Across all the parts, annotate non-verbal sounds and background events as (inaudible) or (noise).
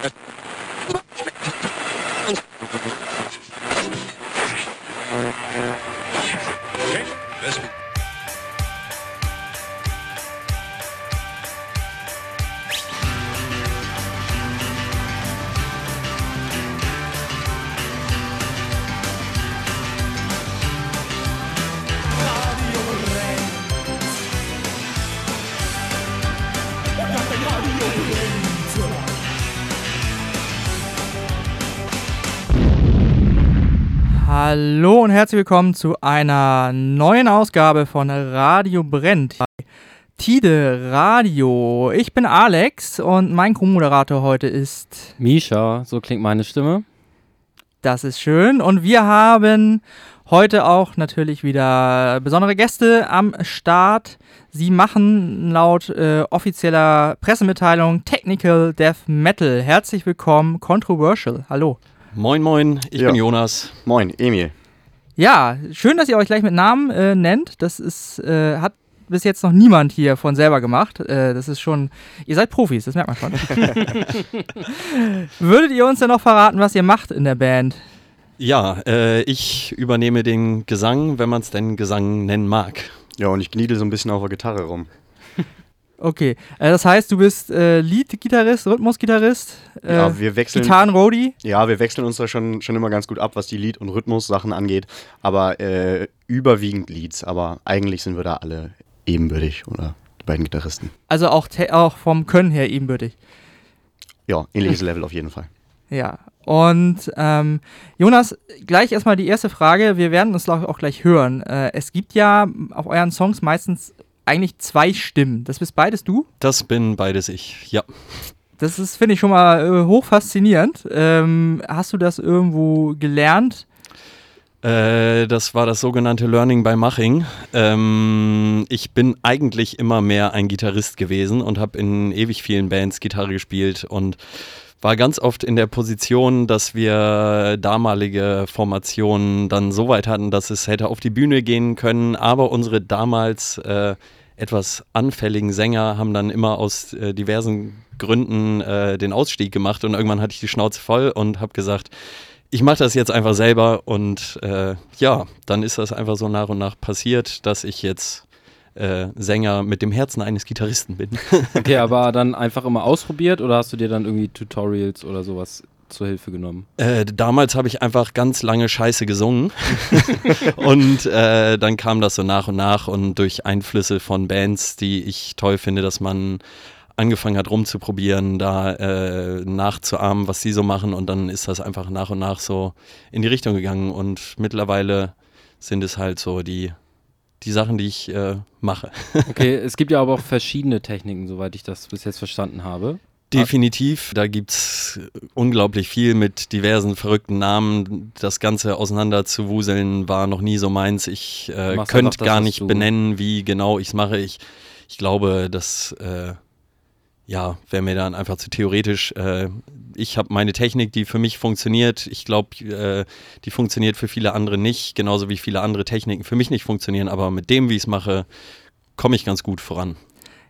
Thank you. Herzlich willkommen zu einer neuen Ausgabe von Radio Brennt. Tide Radio. Ich bin Alex und mein Co-Moderator heute ist Misha, so klingt meine Stimme. Das ist schön und wir haben heute auch natürlich wieder besondere Gäste am Start. Sie machen laut äh, offizieller Pressemitteilung Technical Death Metal. Herzlich willkommen, Controversial. Hallo. Moin, moin, ich Ja. bin Jonas. Moin, Emil. Ja, schön, dass ihr euch gleich mit Namen äh, nennt. Das ist, äh, hat bis jetzt noch niemand hier von selber gemacht. Äh, das ist schon, ihr seid Profis, das merkt man schon. (laughs) Würdet ihr uns denn noch verraten, was ihr macht in der Band? Ja, äh, ich übernehme den Gesang, wenn man es denn Gesang nennen mag. Ja, und ich gniedel so ein bisschen auf der Gitarre rum. Okay, äh, das heißt, du bist äh, Lead-Gitarrist, Rhythmus-Gitarrist, äh, ja, wir wechseln, Gitarren-Roadie. ja, wir wechseln uns da schon, schon immer ganz gut ab, was die Lied- und Rhythmus-Sachen angeht. Aber äh, überwiegend Leads. Aber eigentlich sind wir da alle ebenbürtig oder die beiden Gitarristen. Also auch, auch vom Können her ebenbürtig. Ja, ähnliches Level auf jeden Fall. Ja. Und ähm, Jonas, gleich erstmal die erste Frage. Wir werden uns ich, auch gleich hören. Äh, es gibt ja auf euren Songs meistens eigentlich zwei Stimmen. Das bist beides du? Das bin beides ich, ja. Das ist, finde ich, schon mal äh, hoch faszinierend. Ähm, hast du das irgendwo gelernt? Äh, das war das sogenannte Learning by Maching. Ähm, ich bin eigentlich immer mehr ein Gitarrist gewesen und habe in ewig vielen Bands Gitarre gespielt und war ganz oft in der Position, dass wir damalige Formationen dann so weit hatten, dass es hätte auf die Bühne gehen können, aber unsere damals äh, etwas anfälligen Sänger haben dann immer aus äh, diversen Gründen äh, den Ausstieg gemacht und irgendwann hatte ich die Schnauze voll und habe gesagt, ich mache das jetzt einfach selber und äh, ja, dann ist das einfach so nach und nach passiert, dass ich jetzt äh, Sänger mit dem Herzen eines Gitarristen bin. (laughs) Okay, aber dann einfach immer ausprobiert oder hast du dir dann irgendwie Tutorials oder sowas zur Hilfe genommen? Äh, damals habe ich einfach ganz lange Scheiße gesungen (laughs) und äh, dann kam das so nach und nach und durch Einflüsse von Bands, die ich toll finde, dass man angefangen hat rumzuprobieren, da äh, nachzuahmen, was sie so machen und dann ist das einfach nach und nach so in die Richtung gegangen und mittlerweile sind es halt so die, die Sachen, die ich äh, mache. Okay, (laughs) es gibt ja aber auch verschiedene Techniken, soweit ich das bis jetzt verstanden habe. Definitiv, da gibt es unglaublich viel mit diversen verrückten Namen. Das Ganze auseinander zu wuseln war noch nie so meins. Ich äh, könnte das, gar nicht benennen, wie genau ich es mache. Ich, ich glaube, das äh, ja, wäre mir dann einfach zu theoretisch. Äh, ich habe meine Technik, die für mich funktioniert. Ich glaube, äh, die funktioniert für viele andere nicht, genauso wie viele andere Techniken für mich nicht funktionieren. Aber mit dem, wie ich es mache, komme ich ganz gut voran.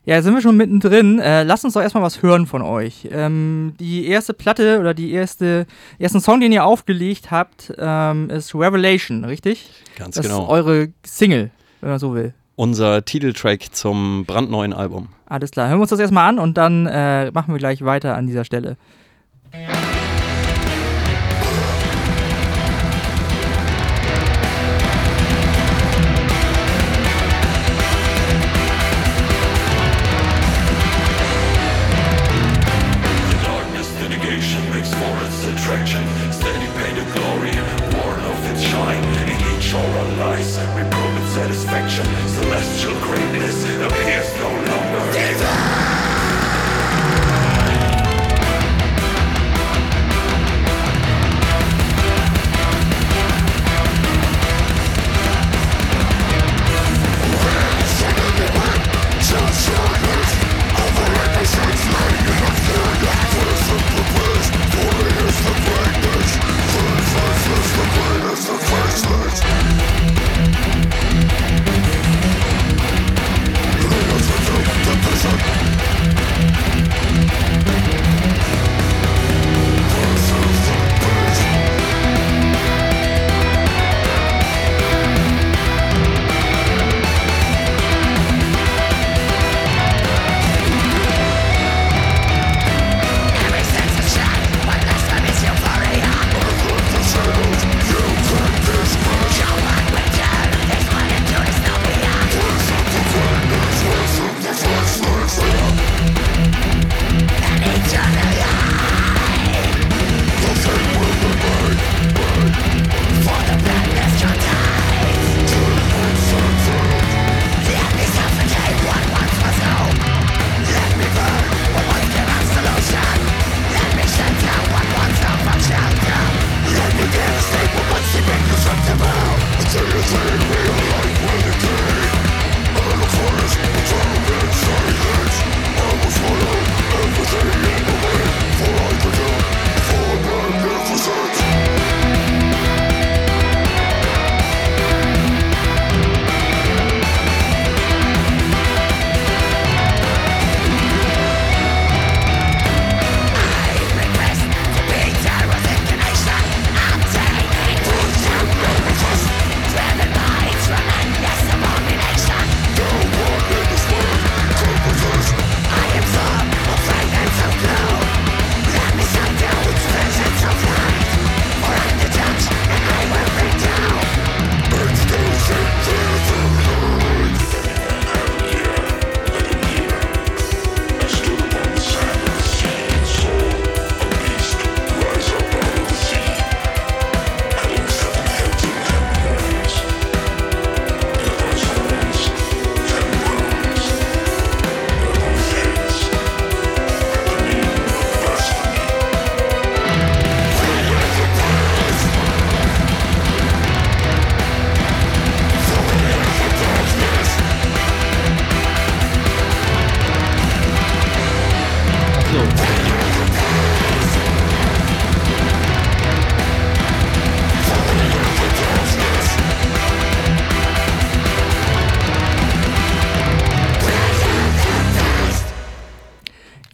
Ja, sind wir schon mittendrin. Äh, lasst uns doch erstmal was hören von euch. Ähm, die erste Platte oder die erste ersten Song, den ihr aufgelegt habt, ähm, ist Revelation, richtig? Ganz Das genau. ist eure Single, wenn man so will. Unser Titeltrack zum brandneuen Album. Alles klar. Hören wir uns das erstmal an und dann äh, machen wir gleich weiter an dieser Stelle. Darkness,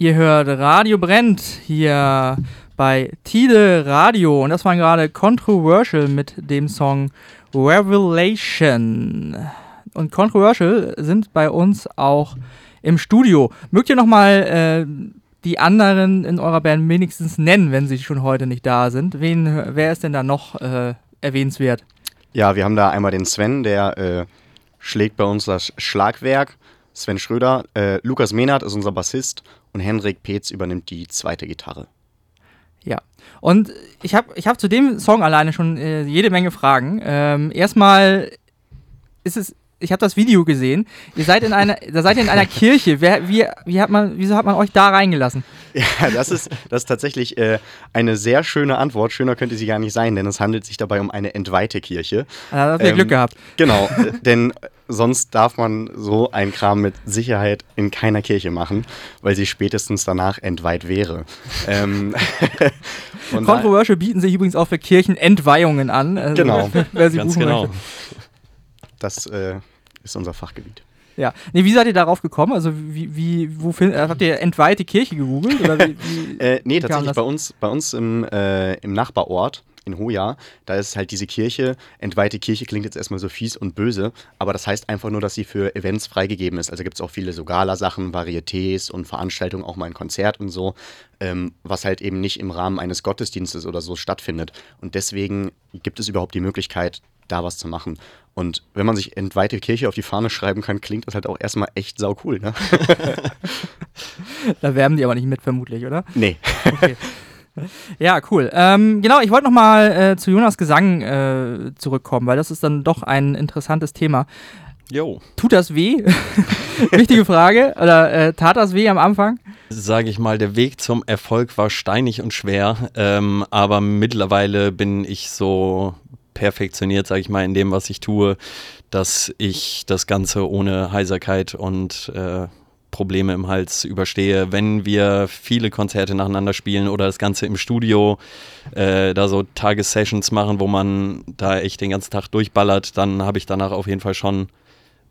Ihr hört Radio brennt hier bei Tide Radio und das war gerade Controversial mit dem Song Revelation. Und Controversial sind bei uns auch im Studio. Mögt ihr nochmal äh, die anderen in eurer Band wenigstens nennen, wenn sie schon heute nicht da sind? Wen, wer ist denn da noch äh, erwähnenswert? Ja, wir haben da einmal den Sven, der äh, schlägt bei uns das Schlagwerk. Sven Schröder, äh, Lukas Mehnert ist unser Bassist und Henrik Peetz übernimmt die zweite Gitarre. Ja. Und ich habe ich hab zu dem Song alleine schon äh, jede Menge Fragen. Ähm, erstmal ist es, ich habe das Video gesehen. Ihr seid in einer, da seid ihr in einer (laughs) Kirche. Wer, wie, wie hat man, wieso hat man euch da reingelassen? Ja, das ist, das ist tatsächlich äh, eine sehr schöne Antwort. Schöner könnte sie gar nicht sein, denn es handelt sich dabei um eine entweihte Kirche. Da habt ihr Ähm, Glück gehabt. Genau, (laughs) denn sonst darf man so einen Kram mit Sicherheit in keiner Kirche machen, weil sie spätestens danach entweiht wäre. (laughs) ähm, (laughs) Controversial bieten sich übrigens auch für Kirchenentweihungen an. Also, Genau. (laughs) Wer sie Ganz buchen genau. möchte. das äh, ist unser Fachgebiet. Ja. Nee, wie seid ihr darauf gekommen? Also wie, wie wo find, äh, habt ihr entweihte Kirche gegoogelt? Oder wie, wie, Äh, nee, tatsächlich bei uns, bei uns im, äh, im Nachbarort in Hoja, da ist halt diese Kirche, entweihte Kirche klingt jetzt erstmal so fies und böse, aber das heißt einfach nur, dass sie für Events freigegeben ist. Also gibt es auch viele so Gala-Sachen, Varietés und Veranstaltungen, auch mal ein Konzert und so, ähm, was halt eben nicht im Rahmen eines Gottesdienstes oder so stattfindet. Und deswegen gibt es überhaupt die Möglichkeit, da was zu machen. Und wenn man sich entweihte Kirche auf die Fahne schreiben kann, klingt das halt auch erstmal echt sau cool, ne? (laughs) Da werben die aber nicht mit, vermutlich, oder? nee. (laughs) Ja, cool. Ähm, genau, ich wollte nochmal äh, zu Jonas Gesang äh, zurückkommen, weil das ist dann doch ein interessantes Thema. Jo, Tut das weh? (laughs) Wichtige Frage. Oder äh, tat das weh am Anfang? sage ich mal, der Weg zum Erfolg war steinig und schwer, ähm, aber mittlerweile bin ich so perfektioniert, sage ich mal, in dem, was ich tue, dass ich das Ganze ohne Heiserkeit und äh, Probleme im Hals überstehe. Wenn wir viele Konzerte nacheinander spielen oder das Ganze im Studio, äh, da so Tagessessions machen, wo man da echt den ganzen Tag durchballert, dann habe ich danach auf jeden Fall schon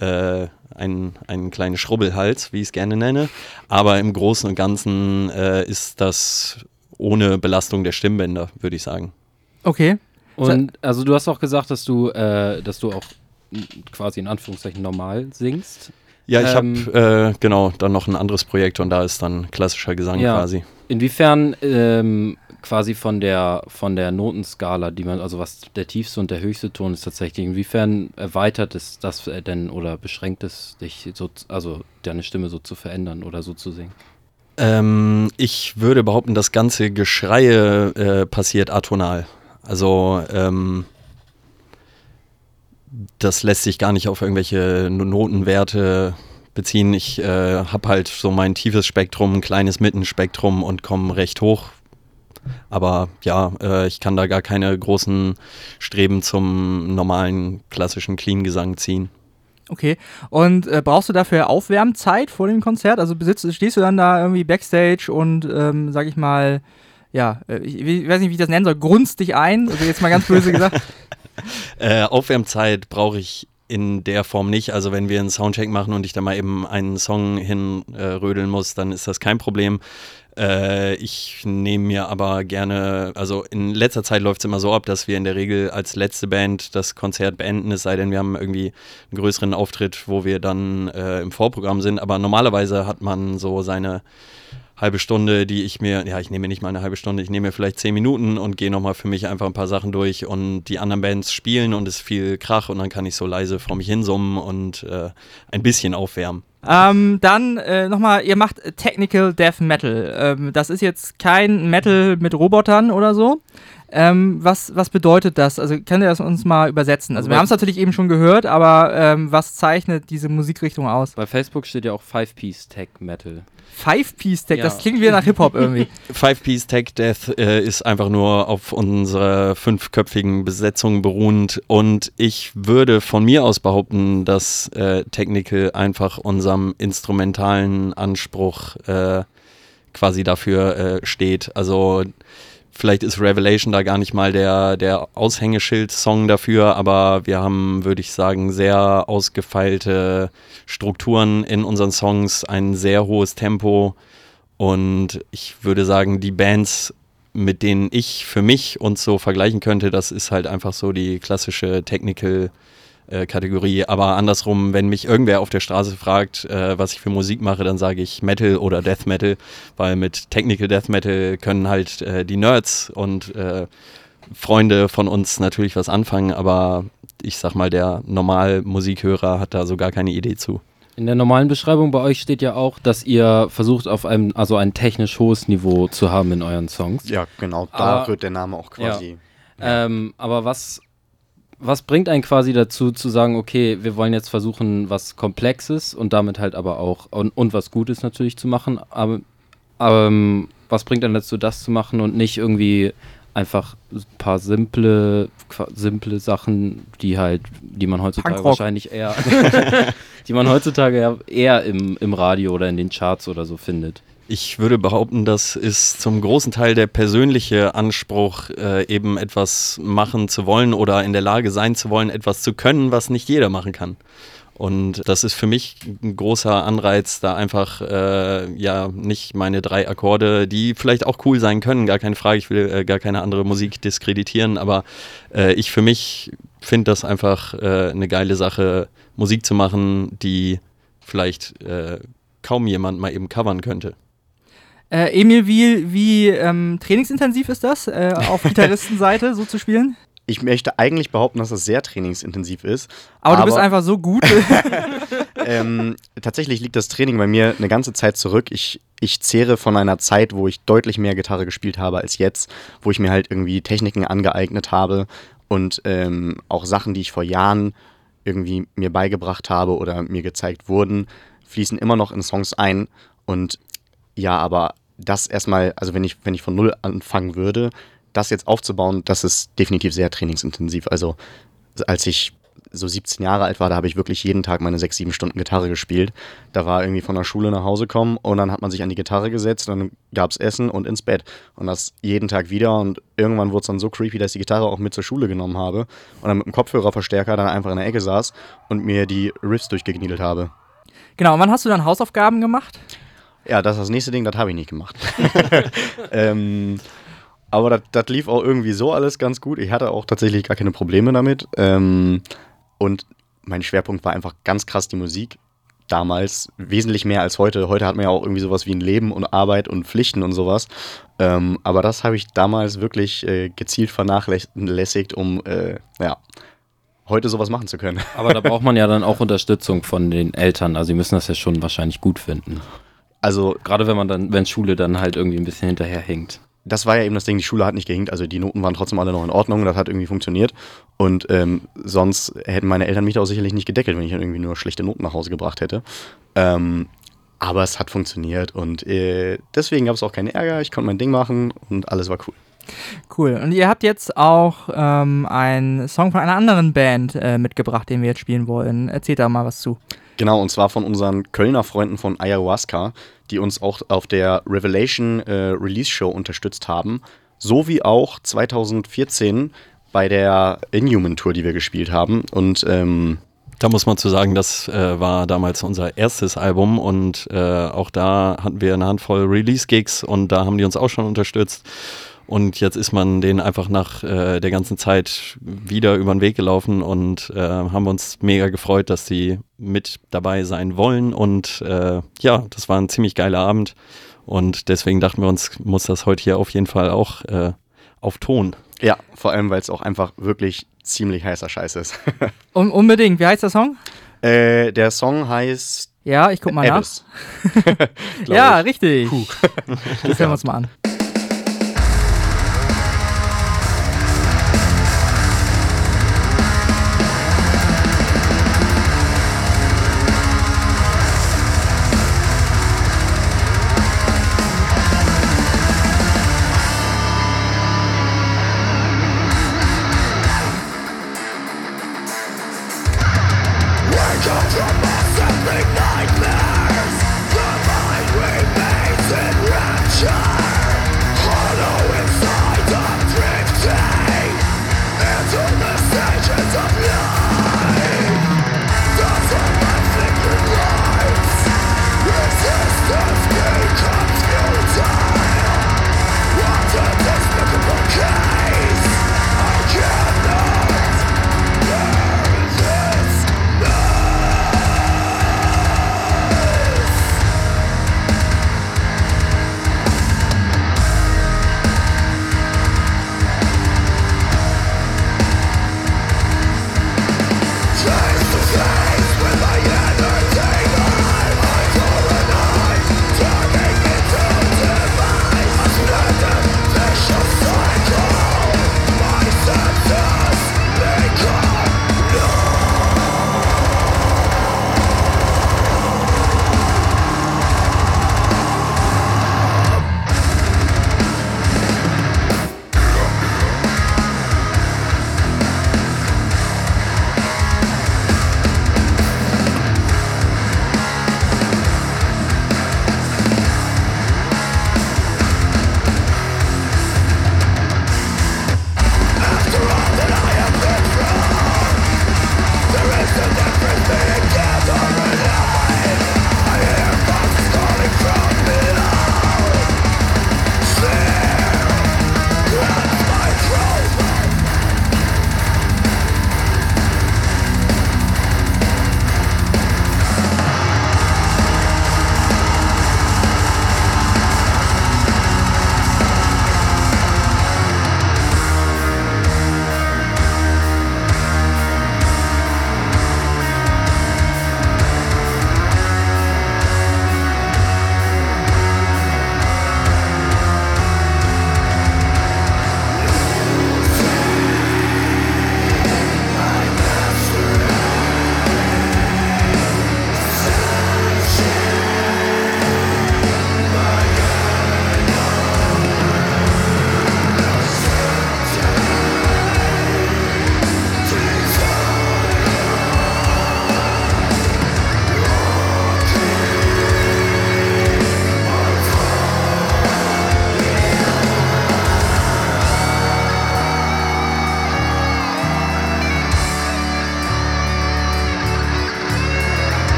äh, einen, einen kleinen Schrubbelhals, wie ich es gerne nenne. Aber im Großen und Ganzen äh, ist das ohne Belastung der Stimmbänder, würde ich sagen. Okay. Und also du hast auch gesagt, dass du, äh, dass du auch quasi in Anführungszeichen normal singst. Ja, ich Ähm, habe äh, genau dann noch ein anderes Projekt und da ist dann klassischer Gesang Ja. quasi. Inwiefern ähm, quasi von der von der Notenskala, die man, also was der tiefste und der höchste Ton ist tatsächlich, inwiefern erweitert es das äh, denn oder beschränkt es dich so, also deine Stimme so zu verändern oder so zu singen? Ähm, ich würde behaupten, das ganze Geschreie äh, passiert atonal. Also ähm, das lässt sich gar nicht auf irgendwelche No- Notenwerte beziehen. Ich äh, habe halt so mein tiefes Spektrum, ein kleines Mittenspektrum und komme recht hoch. Aber ja, äh, ich kann da gar keine großen Streben zum normalen klassischen Clean-Gesang ziehen. Okay. Und äh, brauchst du dafür Aufwärmzeit vor dem Konzert? Also besitzt, stehst du dann da irgendwie Backstage und, ähm, sag ich mal, ja, äh, ich, ich weiß nicht, wie ich das nennen soll, grunzt dich ein? Also jetzt mal ganz böse gesagt. (laughs) (laughs) Äh, Aufwärmzeit brauche ich in der Form nicht. Also wenn wir einen Soundcheck machen und ich da mal eben einen Song hinrödeln äh, muss, dann ist das kein Problem. Äh, ich nehme mir aber gerne, also in letzter Zeit läuft es immer so ab, dass wir in der Regel als letzte Band das Konzert beenden, es sei denn, wir haben irgendwie einen größeren Auftritt, wo wir dann äh, im Vorprogramm sind. Aber normalerweise hat man so seine halbe Stunde, die ich mir, ja, ich nehme mir nicht mal eine halbe Stunde, ich nehme mir vielleicht zehn Minuten und gehe nochmal für mich einfach ein paar Sachen durch und die anderen Bands spielen und es ist viel Krach und dann kann ich so leise vor mich hinsummen und äh, ein bisschen aufwärmen. ähm, dann äh, nochmal, ihr macht Technical Death Metal. Ähm, das ist jetzt kein Metal mit Robotern oder so. Ähm, was, was bedeutet das? Also könnt ihr das uns mal übersetzen? Also wir haben es natürlich eben schon gehört, aber ähm, was zeichnet diese Musikrichtung aus? Bei Facebook steht ja auch Five Piece Tech Metal. Five-Piece-Tech, Ja. das klingt wieder nach Hip-Hop irgendwie. (laughs) Five Piece Tech Death äh, ist einfach nur auf unserer fünfköpfigen Besetzung beruhend und ich würde von mir aus behaupten, dass äh, Technical einfach unserem instrumentalen Anspruch äh, quasi dafür äh, steht. Also vielleicht ist Revelation da gar nicht mal der, der Aushängeschild-Song dafür, aber wir haben, würde ich sagen, sehr ausgefeilte Strukturen in unseren Songs, ein sehr hohes Tempo. Und ich würde sagen, die Bands, mit denen ich für mich uns so vergleichen könnte, das ist halt einfach so die klassische Technical äh, Kategorie. Aber andersrum, wenn mich irgendwer auf der Straße fragt, äh, was ich für Musik mache, dann sage ich Metal oder Death Metal, weil mit Technical Death Metal können halt äh, die Nerds und äh, Freunde von uns natürlich was anfangen, aber ich sag mal, der normal Musikhörer hat da so gar keine Idee zu. In der normalen Beschreibung bei euch steht ja auch, dass ihr versucht, auf einem, also ein technisch hohes Niveau zu haben in euren Songs. Ja, genau, da Ah. wird der Name auch quasi. Ähm, aber was, was bringt einen quasi dazu, zu sagen, okay, wir wollen jetzt versuchen, was Komplexes und damit halt aber auch und, und was Gutes natürlich zu machen, aber ähm, was bringt einen dazu, das zu machen und nicht irgendwie einfach ein paar simple, simple Sachen, die halt, die man heutzutage Punkrock. wahrscheinlich eher, (laughs) die man heutzutage eher im, im Radio oder in den Charts oder so findet. Ich würde behaupten, das ist zum großen Teil der persönliche Anspruch, äh, eben etwas machen zu wollen oder in der Lage sein zu wollen, etwas zu können, was nicht jeder machen kann. Und das ist für mich ein großer Anreiz, da einfach äh, ja nicht meine drei Akkorde, die vielleicht auch cool sein können, gar keine Frage, ich will äh, gar keine andere Musik diskreditieren, aber äh, ich für mich finde das einfach äh, eine geile Sache, Musik zu machen, die vielleicht äh, kaum jemand mal eben covern könnte. Äh, Emil, wie, wie ähm, trainingsintensiv ist das, äh, auf (laughs) Gitarristenseite so zu spielen? Ich möchte eigentlich behaupten, dass das sehr trainingsintensiv ist. Aber, du bist einfach so gut. (laughs) ähm, tatsächlich liegt das Training bei mir eine ganze Zeit zurück. Ich, ich zehre von einer Zeit, wo ich deutlich mehr Gitarre gespielt habe als jetzt, wo ich mir halt irgendwie Techniken angeeignet habe und ähm, auch Sachen, die ich vor Jahren irgendwie mir beigebracht habe oder mir gezeigt wurden, fließen immer noch in Songs ein. Und ja, aber das erstmal, also wenn ich, wenn ich von null anfangen würde, das jetzt aufzubauen, das ist definitiv sehr trainingsintensiv. Also als ich so 17 Jahre alt war, da habe ich wirklich jeden Tag meine sechs, sieben Stunden Gitarre gespielt. Da war irgendwie von der Schule nach Hause kommen und dann hat man sich an die Gitarre gesetzt, dann gab es Essen und ins Bett. Und das jeden Tag wieder und irgendwann wurde es dann so creepy, dass ich die Gitarre auch mit zur Schule genommen habe und dann mit dem Kopfhörerverstärker dann einfach in der Ecke saß und mir die Riffs durchgekniedelt habe. genau, und wann hast du dann Hausaufgaben gemacht? Ja, das ist das nächste Ding, das habe ich nicht gemacht. (laughs) ähm, aber das- lief auch irgendwie so alles ganz gut. Ich hatte auch tatsächlich gar keine Probleme damit. Ähm, und mein Schwerpunkt war einfach ganz krass die Musik. Damals wesentlich mehr als heute. Heute hat man ja auch irgendwie sowas wie ein Leben und Arbeit und Pflichten und sowas. Ähm, aber das habe ich damals wirklich äh, gezielt vernachlässigt, um äh, ja, heute sowas machen zu können. Aber da braucht man ja dann auch Unterstützung von den Eltern. Also, sie müssen das ja schon wahrscheinlich gut finden. Also Gerade wenn man dann, wenn Schule dann halt irgendwie ein bisschen hinterherhinkt. das war ja eben das Ding, die Schule hat nicht gehinkt, also die Noten waren trotzdem alle noch in Ordnung, das hat irgendwie funktioniert. Und ähm, sonst hätten meine Eltern mich da auch sicherlich nicht gedeckelt, wenn ich dann irgendwie nur schlechte Noten nach Hause gebracht hätte. Ähm, aber es hat funktioniert und äh, deswegen gab es auch keinen Ärger, ich konnte mein Ding machen und alles war cool. Cool. Und ihr habt jetzt auch ähm, einen Song von einer anderen Band äh, mitgebracht, den wir jetzt spielen wollen. Erzählt da mal was zu. Genau, und zwar von unseren Kölner Freunden von Ayahuasca, die uns auch auf der Revelation äh, Release Show unterstützt haben, sowie auch 2014 bei der Inhuman Tour, die wir gespielt haben. Und ähm, Da muss man zu sagen, das äh, war damals unser erstes Album und äh, auch da hatten wir eine Handvoll Release-Gigs und da haben die uns auch schon unterstützt. Und jetzt ist man denen einfach nach äh, der ganzen Zeit wieder über den Weg gelaufen und äh, haben uns mega gefreut, dass sie mit dabei sein wollen. Und äh, ja, das war ein ziemlich geiler Abend. Und deswegen dachten wir uns, muss das heute hier auf jeden Fall auch äh, auf Ton. ja, vor allem, weil es auch einfach wirklich ziemlich heißer Scheiß ist. (laughs) Un unbedingt. Wie heißt der Song? äh, der Song heißt Ja, ich guck mal nach. Abyss. (laughs) Glaub Ja, ich. richtig. Das hören wir uns mal an. (laughs)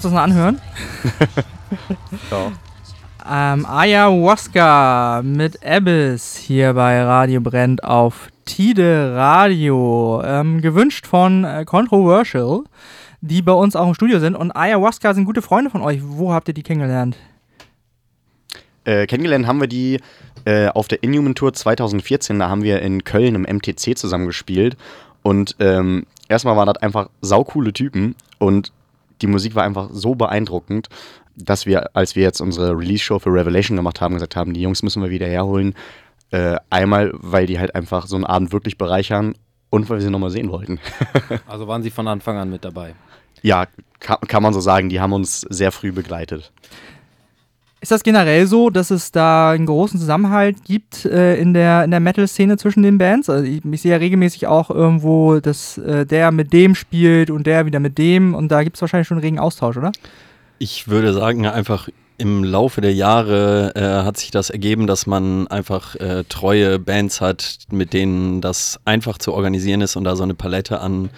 uns das mal anhören? (laughs) Ja. Ähm, Ayahuasca mit Abyss hier bei Radio Brennt auf Tide Radio. Ähm, gewünscht von äh, Controversial, die bei uns auch im Studio sind. Und Ayahuasca sind gute Freunde von euch. Wo habt ihr die kennengelernt? Äh, kennengelernt haben wir die äh, auf der Inhuman Tour 2014. Da haben wir in Köln im MTC zusammengespielt. Und ähm, erstmal waren das einfach saukoole Typen. Und die Musik war einfach so beeindruckend, dass wir, als wir jetzt unsere Release-Show für Revelation gemacht haben, gesagt haben, die Jungs müssen wir wieder herholen. Äh, einmal, weil die halt einfach so einen Abend wirklich bereichern und weil wir sie nochmal sehen wollten. (laughs) Also waren Sie von Anfang an mit dabei. ja, kann, kann man so sagen, die haben uns sehr früh begleitet. Ist das generell so, dass es da einen großen Zusammenhalt gibt äh, in der, in der Metal-Szene zwischen den Bands? Also ich, ich sehe ja regelmäßig auch irgendwo, dass äh, der mit dem spielt und der wieder mit dem und da gibt es wahrscheinlich schon einen regen Austausch, oder? Ich würde sagen, einfach im Laufe der Jahre äh, hat sich das ergeben, dass man einfach äh, treue Bands hat, mit denen das einfach zu organisieren ist und da so eine Palette an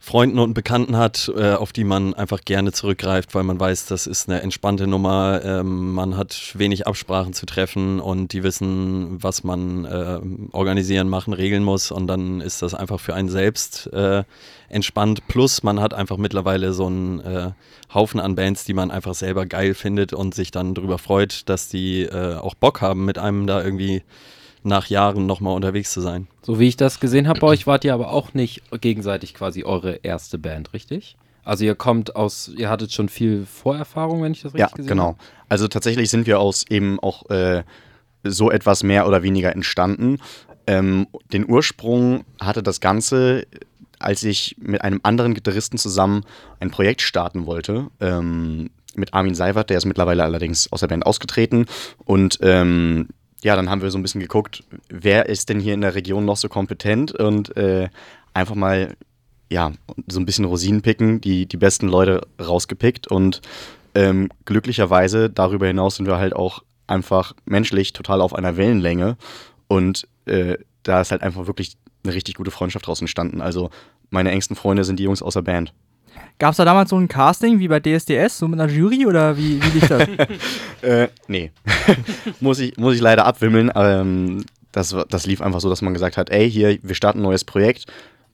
Freunden und Bekannten hat, äh, auf die man einfach gerne zurückgreift, weil man weiß, das ist eine entspannte Nummer, ähm, man hat wenig Absprachen zu treffen und die wissen, was man äh, organisieren, machen, regeln muss und dann ist das einfach für einen selbst äh, entspannt. Plus man hat einfach mittlerweile so einen äh, Haufen an Bands, die man einfach selber geil findet und sich dann darüber freut, dass die äh, auch Bock haben, mit einem da irgendwie nach Jahren nochmal unterwegs zu sein. So wie ich das gesehen habe bei euch, wart ihr aber auch nicht gegenseitig quasi eure erste Band, richtig? Also ihr kommt aus, ihr hattet schon viel Vorerfahrung, wenn ich das Ja, richtig gesehen genau. habe. Also tatsächlich sind wir aus eben auch äh, so etwas mehr oder weniger entstanden. Ähm, den Ursprung hatte das Ganze, als ich mit einem anderen Gitarristen zusammen ein Projekt starten wollte. Ähm, mit Armin Seiwert, der ist mittlerweile allerdings aus der Band ausgetreten. Und ähm, ja, dann haben wir so ein bisschen geguckt, wer ist denn hier in der Region noch so kompetent und äh, einfach mal ja, so ein bisschen Rosinen picken, die, die besten Leute rausgepickt und ähm, glücklicherweise darüber hinaus sind wir halt auch einfach menschlich total auf einer Wellenlänge und äh, da ist halt einfach wirklich eine richtig gute Freundschaft draus entstanden. Also meine engsten Freunde sind die Jungs aus der Band. Gab es da damals so ein Casting wie bei DSDS, so mit einer Jury oder wie, wie lief das? (laughs) Äh, nee. (laughs) muss, ich, muss ich leider abwimmeln. Ähm, das, das lief einfach so, dass man gesagt hat, ey, hier, wir starten ein neues Projekt.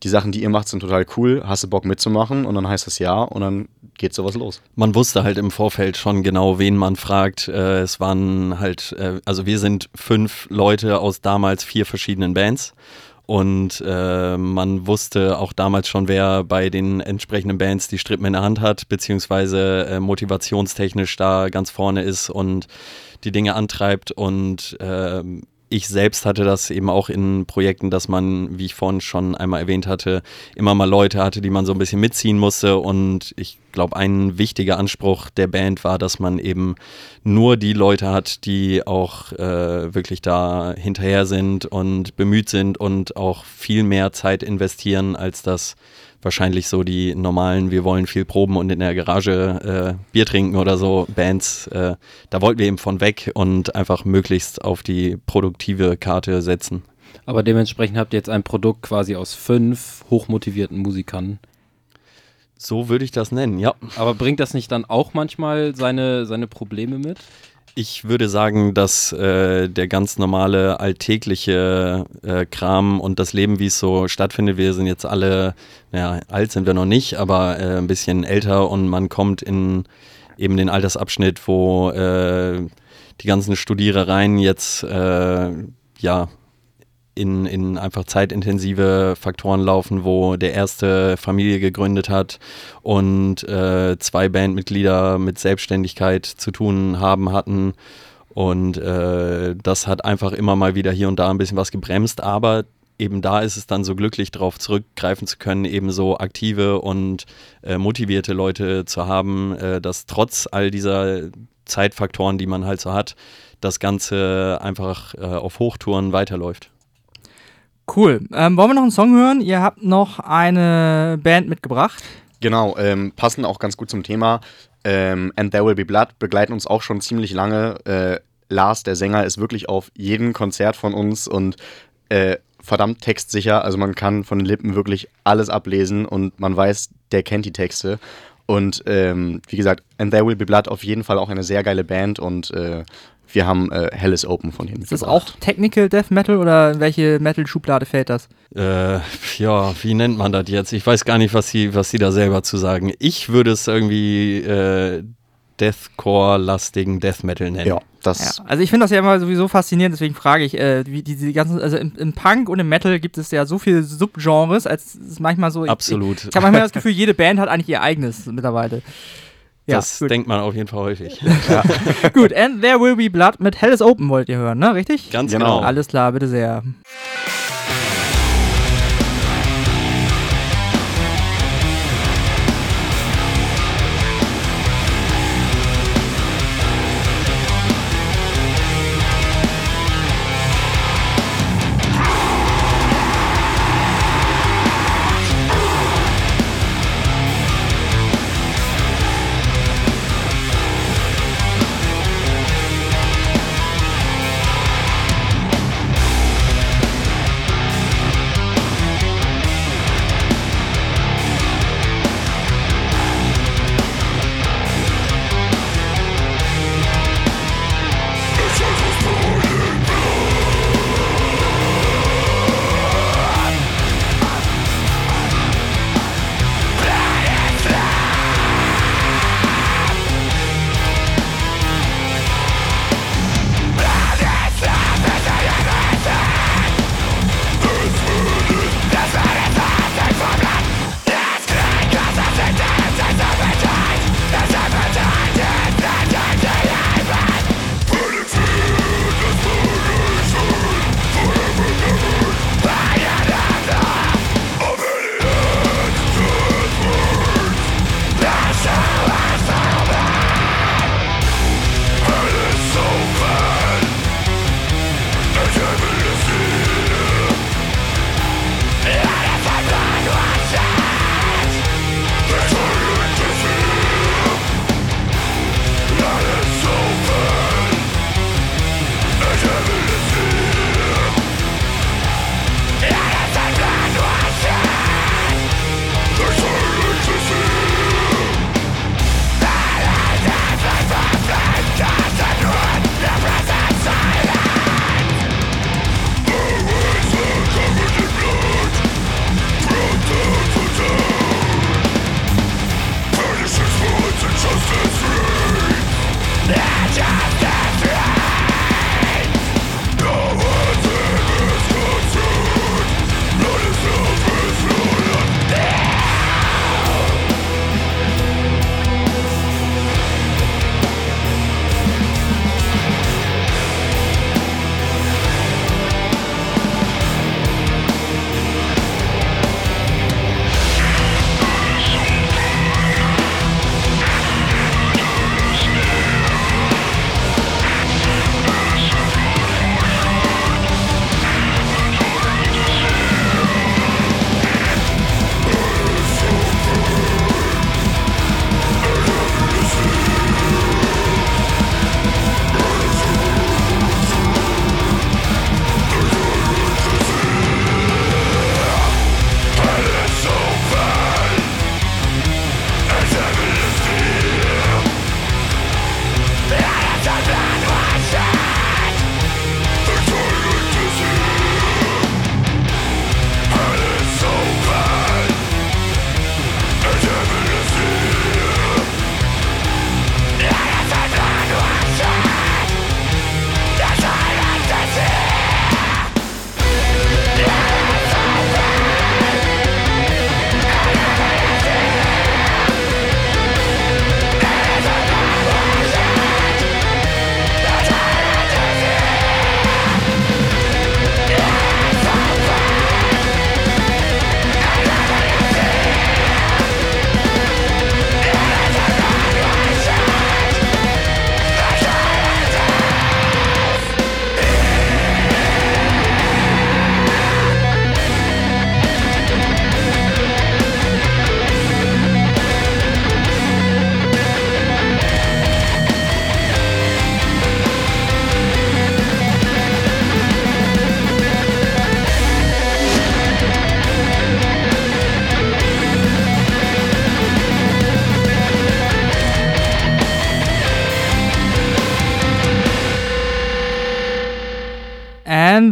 Die Sachen, die ihr macht, sind total cool. Hast du Bock mitzumachen? Und dann heißt es ja und dann geht sowas los. Man wusste halt im Vorfeld schon genau, wen man fragt. Äh, es waren halt, äh, also wir sind fünf Leute aus damals vier verschiedenen Bands. Und äh, man wusste auch damals schon, wer bei den entsprechenden Bands die Strippen in der Hand hat, beziehungsweise äh, motivationstechnisch da ganz vorne ist und die Dinge antreibt. Und ähm, ich selbst hatte das eben auch in Projekten, dass man, wie ich vorhin schon einmal erwähnt hatte, immer mal Leute hatte, die man so ein bisschen mitziehen musste. Und ich glaube, ein wichtiger Anspruch der Band war, dass man eben nur die Leute hat, die auch äh, wirklich da hinterher sind und bemüht sind und auch viel mehr Zeit investieren, als das wahrscheinlich so die normalen, wir wollen viel proben und in der Garage äh, Bier trinken oder so Bands. Äh, da wollten wir eben von weg und einfach möglichst auf die produktive Karte setzen. Aber dementsprechend habt ihr jetzt ein Produkt quasi aus fünf hochmotivierten Musikern. So würde ich das nennen, ja. Aber bringt das nicht dann auch manchmal seine, seine Probleme mit? Ich würde sagen, dass äh, der ganz normale alltägliche äh, Kram und das Leben, wie es so stattfindet, wir sind jetzt alle, naja, alt sind wir noch nicht, aber äh, ein bisschen älter und man kommt in eben den Altersabschnitt, wo äh, die ganzen Studierereien jetzt äh, ja in, in einfach zeitintensive Faktoren laufen, wo der erste Familie gegründet hat und äh, zwei Bandmitglieder mit Selbstständigkeit zu tun haben hatten. Und äh, das hat einfach immer mal wieder hier und da ein bisschen was gebremst, aber eben da ist es dann so glücklich, darauf zurückgreifen zu können, eben so aktive und äh, motivierte Leute zu haben, äh, dass trotz all dieser Zeitfaktoren, die man halt so hat, das Ganze einfach äh, auf Hochtouren weiterläuft. Cool. Ähm, wollen wir noch einen Song hören? Ihr habt noch eine Band mitgebracht. Genau, ähm, passen auch ganz gut zum Thema. Ähm, And There Will Be Blood begleiten uns auch schon ziemlich lange. Äh, Lars, der Sänger, ist wirklich auf jedem Konzert von uns und äh, verdammt textsicher. Also man kann von den Lippen wirklich alles ablesen und man weiß, der kennt die Texte. Und ähm, wie gesagt, And There Will Be Blood auf jeden Fall auch eine sehr geile Band und äh, wir haben äh, Hell is Open von denen Ist das auch Technical Death Metal oder in welche Metal-Schublade fällt das? Äh, ja, wie nennt man das jetzt? Ich weiß gar nicht, was sie, was sie da selber zu sagen. Ich würde es irgendwie äh, Deathcore-lastigen Death Metal nennen. Ja, das. Ja, also ich finde das ja immer sowieso faszinierend, deswegen frage ich, äh, wie diese ganzen, also im, im, Punk und im Metal gibt es ja so viele Subgenres, als es manchmal so. Absolut. Ich, ich habe manchmal das Gefühl, jede Band hat eigentlich ihr eigenes mittlerweile. Ja, das gut. denkt man auf jeden Fall häufig. Ja. (laughs) gut, and There Will Be Blood mit Hell is Open wollt ihr hören, ne? Richtig? Ganz genau. genau. Alles klar, bitte sehr.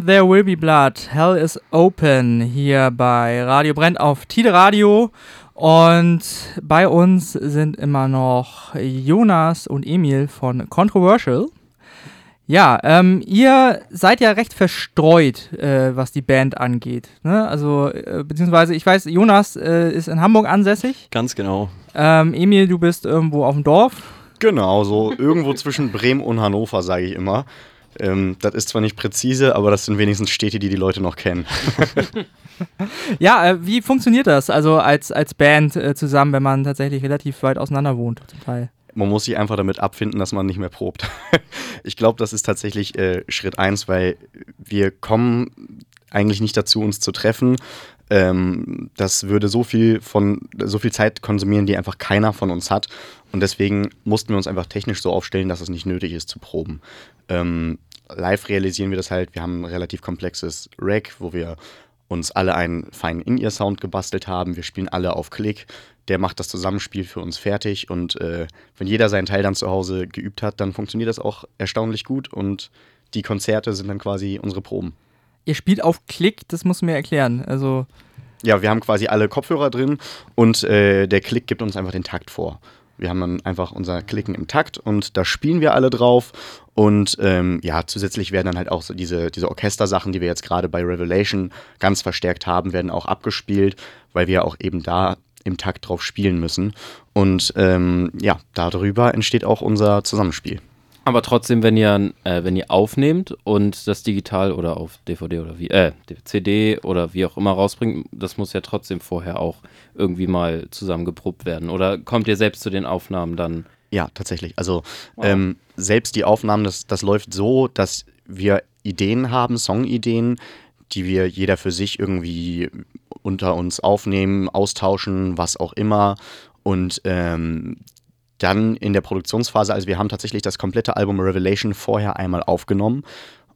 And There Will Be Blood, Hell is Open hier bei Radio Brennt auf Tide Radio. Und bei uns sind immer noch Jonas und Emil von Controversial. Ja, ähm, ihr seid ja recht verstreut, äh, was die Band angeht. Ne? Also, äh, beziehungsweise, ich weiß, Jonas äh, ist in Hamburg ansässig. Ganz genau. Ähm, Emil, du bist irgendwo auf dem Dorf. Genau, so irgendwo zwischen Bremen und Hannover, sage ich immer. Ähm, das ist zwar nicht präzise, aber das sind wenigstens Städte, die die Leute noch kennen. (laughs) ja, äh, wie funktioniert das also als, als Band äh, zusammen, wenn man tatsächlich relativ weit auseinander wohnt zum Teil? Man muss sich einfach damit abfinden, dass man nicht mehr probt. (laughs) ich glaube, das ist tatsächlich äh, Schritt eins, weil wir kommen eigentlich nicht dazu, uns zu treffen. Ähm, das würde so viel von so viel Zeit konsumieren, die einfach keiner von uns hat. Und deswegen mussten wir uns einfach technisch so aufstellen, dass es nicht nötig ist zu proben. Ähm, live realisieren wir das halt. Wir haben ein relativ komplexes Rack, wo wir uns alle einen feinen In-Ear-Sound gebastelt haben. Wir spielen alle auf Klick. Der macht das Zusammenspiel für uns fertig. Und äh, wenn jeder seinen Teil dann zu Hause geübt hat, dann funktioniert das auch erstaunlich gut. Und die Konzerte sind dann quasi unsere Proben. Ihr spielt auf Klick, das muss mir erklären. Also. Ja, wir haben quasi alle Kopfhörer drin und äh, der Klick gibt uns einfach den Takt vor. Wir haben dann einfach unser Klicken im Takt und da spielen wir alle drauf. Und ähm, ja, zusätzlich werden dann halt auch so diese, diese Orchestersachen, die wir jetzt gerade bei Revelation ganz verstärkt haben, werden auch abgespielt, weil wir auch eben da im Takt drauf spielen müssen. Und ähm, ja, darüber entsteht auch unser Zusammenspiel. Aber trotzdem, wenn ihr, äh, wenn ihr aufnehmt und das digital oder auf DVD oder wie, äh, CD oder wie auch immer rausbringt, das muss ja trotzdem vorher auch irgendwie mal zusammengeprobt werden. Oder kommt ihr selbst zu den Aufnahmen dann? Ja, tatsächlich. Also wow. ähm, selbst die Aufnahmen, das, das läuft so, dass wir Ideen haben, Songideen, die wir jeder für sich irgendwie unter uns aufnehmen, austauschen, was auch immer. Und ähm, dann in der Produktionsphase, also wir haben tatsächlich das komplette Album Revelation vorher einmal aufgenommen,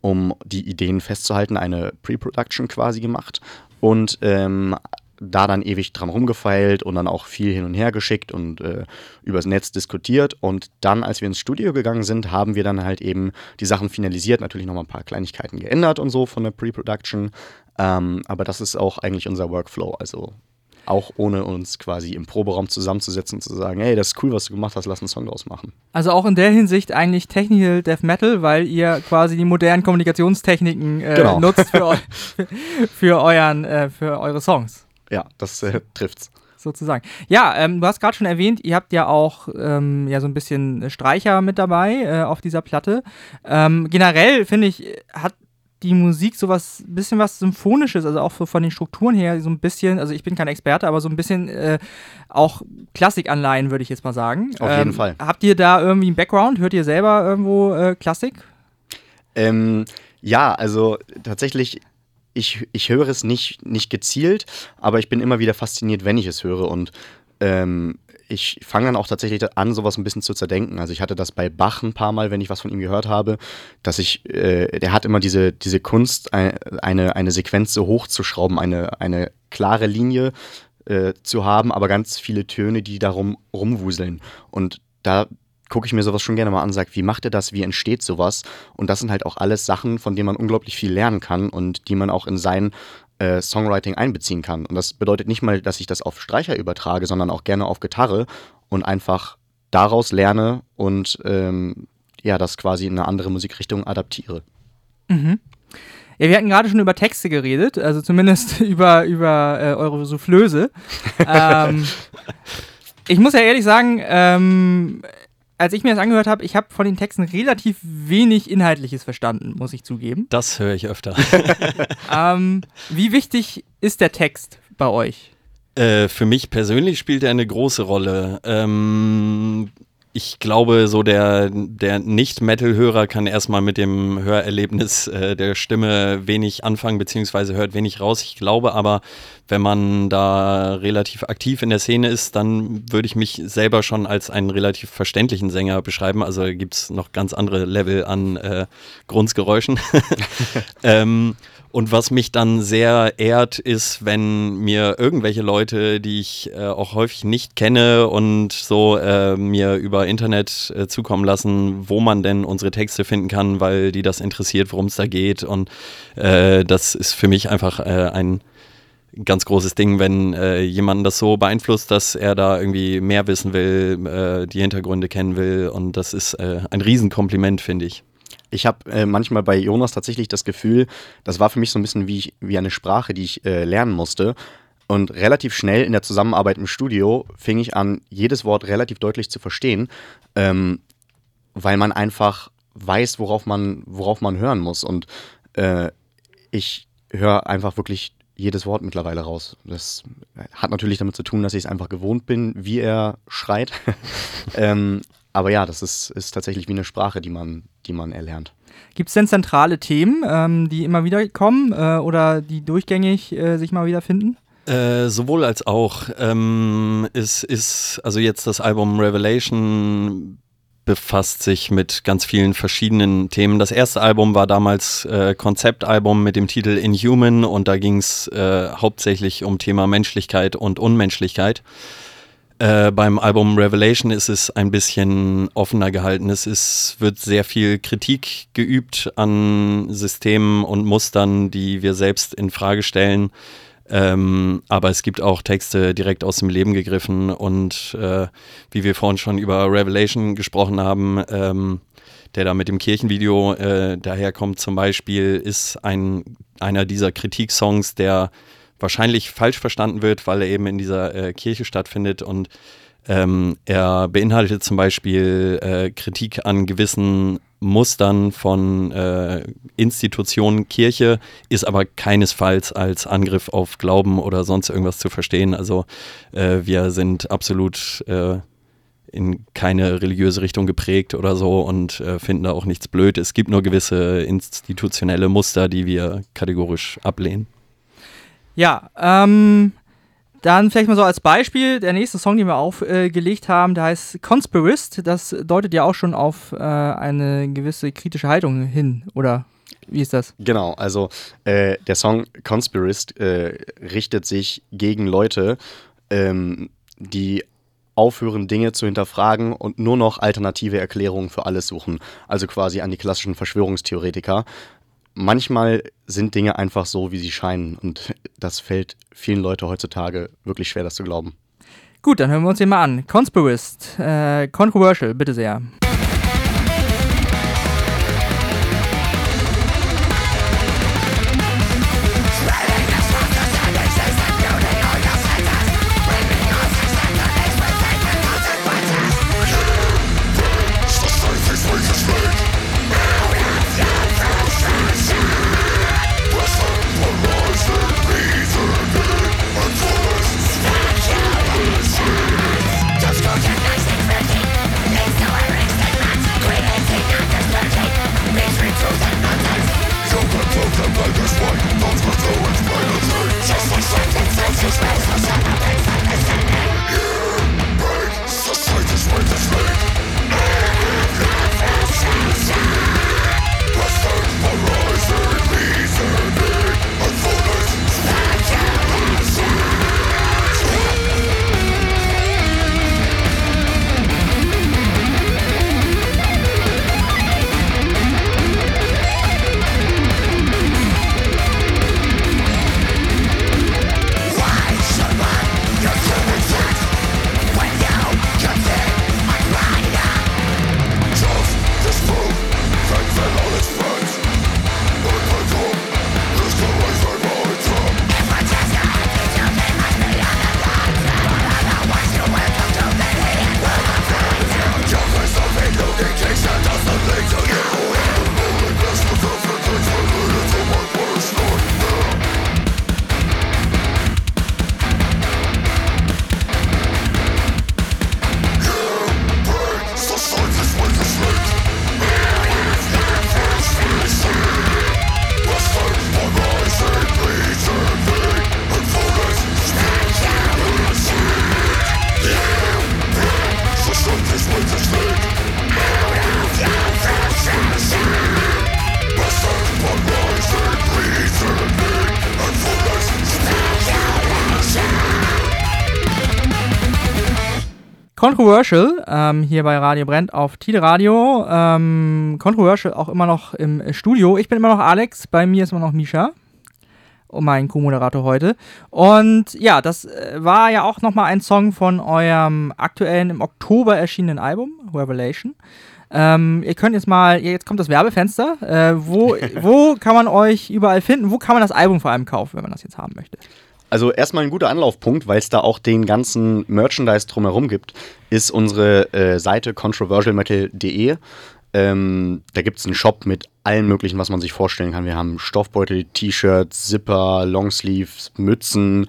um die Ideen festzuhalten, eine Pre-Production quasi gemacht und ähm, da dann ewig dran rumgefeilt und dann auch viel hin und her geschickt und äh, übers Netz diskutiert. Und dann, als wir ins Studio gegangen sind, haben wir dann halt eben die Sachen finalisiert, natürlich nochmal ein paar Kleinigkeiten geändert und so von der Pre-Production. Ähm, aber das ist auch eigentlich unser Workflow. Also auch ohne uns quasi im Proberaum zusammenzusetzen und zu sagen, hey, das ist cool, was du gemacht hast, lass einen Song draus machen. Also auch in der Hinsicht eigentlich Technical Death Metal, weil ihr quasi die modernen Kommunikationstechniken äh, genau. (laughs) nutzt für, eu (laughs) für, euren, äh, für eure Songs. Ja, das äh, trifft's sozusagen. Ja, ähm, du hast gerade schon erwähnt, ihr habt ja auch ähm, ja so ein bisschen Streicher mit dabei äh, auf dieser Platte. Ähm, generell finde ich, hat die Musik sowas, bisschen was Symphonisches, also auch von den Strukturen her so ein bisschen, also ich bin kein Experte, aber so ein bisschen äh, auch Klassikanleihen, würde ich jetzt mal sagen. Auf jeden ähm, Fall. Habt ihr da irgendwie einen Background? Hört ihr selber irgendwo äh, Klassik? Ähm, ja, also tatsächlich, ich, ich höre es nicht, nicht gezielt, aber ich bin immer wieder fasziniert, wenn ich es höre und ähm, ich fange dann auch tatsächlich an, sowas ein bisschen zu zerdenken. Also ich hatte das bei Bach ein paar Mal, wenn ich was von ihm gehört habe, dass ich, äh, der hat immer diese, diese Kunst, eine, eine Sequenz so hochzuschrauben, eine, eine klare Linie äh, zu haben, aber ganz viele Töne, die darum rumwuseln. Und da gucke ich mir sowas schon gerne mal an und sage, wie macht er das, wie entsteht sowas? Und das sind halt auch alles Sachen, von denen man unglaublich viel lernen kann und die man auch in sein äh, Songwriting einbeziehen kann. Und das bedeutet nicht mal, dass ich das auf Streicher übertrage, sondern auch gerne auf Gitarre und einfach daraus lerne und ähm, ja, das quasi in eine andere Musikrichtung adaptiere. Mhm. Ja, wir hatten gerade schon über Texte geredet, also zumindest (laughs) über, über äh, eure Soufflöse. (laughs) ähm, ich muss ja ehrlich sagen, ähm, als ich mir das angehört habe, ich habe von den Texten relativ wenig Inhaltliches verstanden, muss ich zugeben. Das höre ich öfter. (laughs) ähm, wie wichtig ist der Text bei euch? Äh, für mich persönlich spielt er eine große Rolle. Ähm, ich glaube, so der, der Nicht-Metal-Hörer kann erstmal mit dem Hörerlebnis äh, der Stimme wenig anfangen, beziehungsweise hört wenig raus. Ich glaube aber, wenn man da relativ aktiv in der Szene ist, dann würde ich mich selber schon als einen relativ verständlichen Sänger beschreiben. Also gibt es noch ganz andere Level an äh, Grundgeräuschen. (laughs) ähm, Und was mich dann sehr ehrt, ist, wenn mir irgendwelche Leute, die ich äh, auch häufig nicht kenne und so äh, mir über Internet äh, zukommen lassen, wo man denn unsere Texte finden kann, weil die das interessiert, worum es da geht. Und äh, das ist für mich einfach äh, ein ganz großes Ding, wenn äh, jemanden das so beeinflusst, dass er da irgendwie mehr wissen will, äh, die Hintergründe kennen will. Und das ist äh, ein Riesenkompliment, finde ich. Ich habe äh, manchmal bei Jonas tatsächlich das Gefühl, das war für mich so ein bisschen wie, wie eine Sprache, die ich äh, lernen musste. Und relativ schnell in der Zusammenarbeit im Studio fing ich an, jedes Wort relativ deutlich zu verstehen, ähm, weil man einfach weiß, worauf man, worauf man hören muss. Und äh, ich höre einfach wirklich jedes Wort mittlerweile raus. Das hat natürlich damit zu tun, dass ich es einfach gewohnt bin, wie er schreit. (laughs) ähm, aber ja, das ist, ist tatsächlich wie eine Sprache, die man, die man erlernt. Gibt es denn zentrale Themen, ähm, die immer wieder kommen äh, oder die durchgängig äh, sich mal wiederfinden? Äh, sowohl als auch. Ähm, es ist, also jetzt das Album Revelation befasst sich mit ganz vielen verschiedenen Themen. Das erste Album war damals äh, Konzeptalbum mit dem Titel Inhuman und da ging es äh, hauptsächlich um Thema Menschlichkeit und Unmenschlichkeit. Äh, beim Album Revelation ist es ein bisschen offener gehalten. Es ist, wird sehr viel Kritik geübt an Systemen und Mustern, die wir selbst in Frage stellen. Ähm, aber es gibt auch Texte direkt aus dem Leben gegriffen und äh, wie wir vorhin schon über Revelation gesprochen haben, ähm, der da mit dem Kirchenvideo äh, daherkommt zum Beispiel, ist ein, einer dieser Kritiksongs, der wahrscheinlich falsch verstanden wird, weil er eben in dieser äh, Kirche stattfindet und ähm, er beinhaltet zum Beispiel äh, Kritik an gewissen Mustern von äh, Institutionen, Kirche, ist aber keinesfalls als Angriff auf Glauben oder sonst irgendwas zu verstehen. Also äh, wir sind absolut äh, in keine religiöse Richtung geprägt oder so und äh, finden da auch nichts blöd. Es gibt nur gewisse institutionelle Muster, die wir kategorisch ablehnen. Ja, ähm, dann vielleicht mal so als Beispiel, der nächste Song, den wir aufgelegt äh, haben, der heißt Conspirist. Das deutet ja auch schon auf äh, eine gewisse kritische Haltung hin, oder wie ist das? Genau, also äh, der Song Conspirist äh, richtet sich gegen Leute, ähm, die aufhören, Dinge zu hinterfragen und nur noch alternative Erklärungen für alles suchen. Also quasi an die klassischen Verschwörungstheoretiker manchmal sind Dinge einfach so, wie sie scheinen. Und das fällt vielen Leuten heutzutage wirklich schwer, das zu glauben. Gut, dann hören wir uns den mal an. Conspirist, äh, Controversial, bitte sehr. Controversial, ähm, hier bei Radio Brennt auf Tide Radio. Ähm, Controversial auch immer noch im Studio. Ich bin immer noch Alex, bei mir ist immer noch Misha. Und mein Co-Moderator heute. Und ja, das äh, war ja auch nochmal ein Song von eurem aktuellen im Oktober erschienenen Album, Revelation. Ähm, ihr könnt jetzt mal, jetzt kommt das Werbefenster. Äh, wo, (laughs) wo kann man euch überall finden? Wo kann man das Album vor allem kaufen, wenn man das jetzt haben möchte? Also erstmal ein guter Anlaufpunkt, weil es da auch den ganzen Merchandise drumherum gibt, ist unsere äh, Seite controversialmetal.de. Ähm, da gibt es einen Shop mit allem möglichen, was man sich vorstellen kann. Wir haben Stoffbeutel, T-Shirts, Zipper, Longsleeves, Mützen.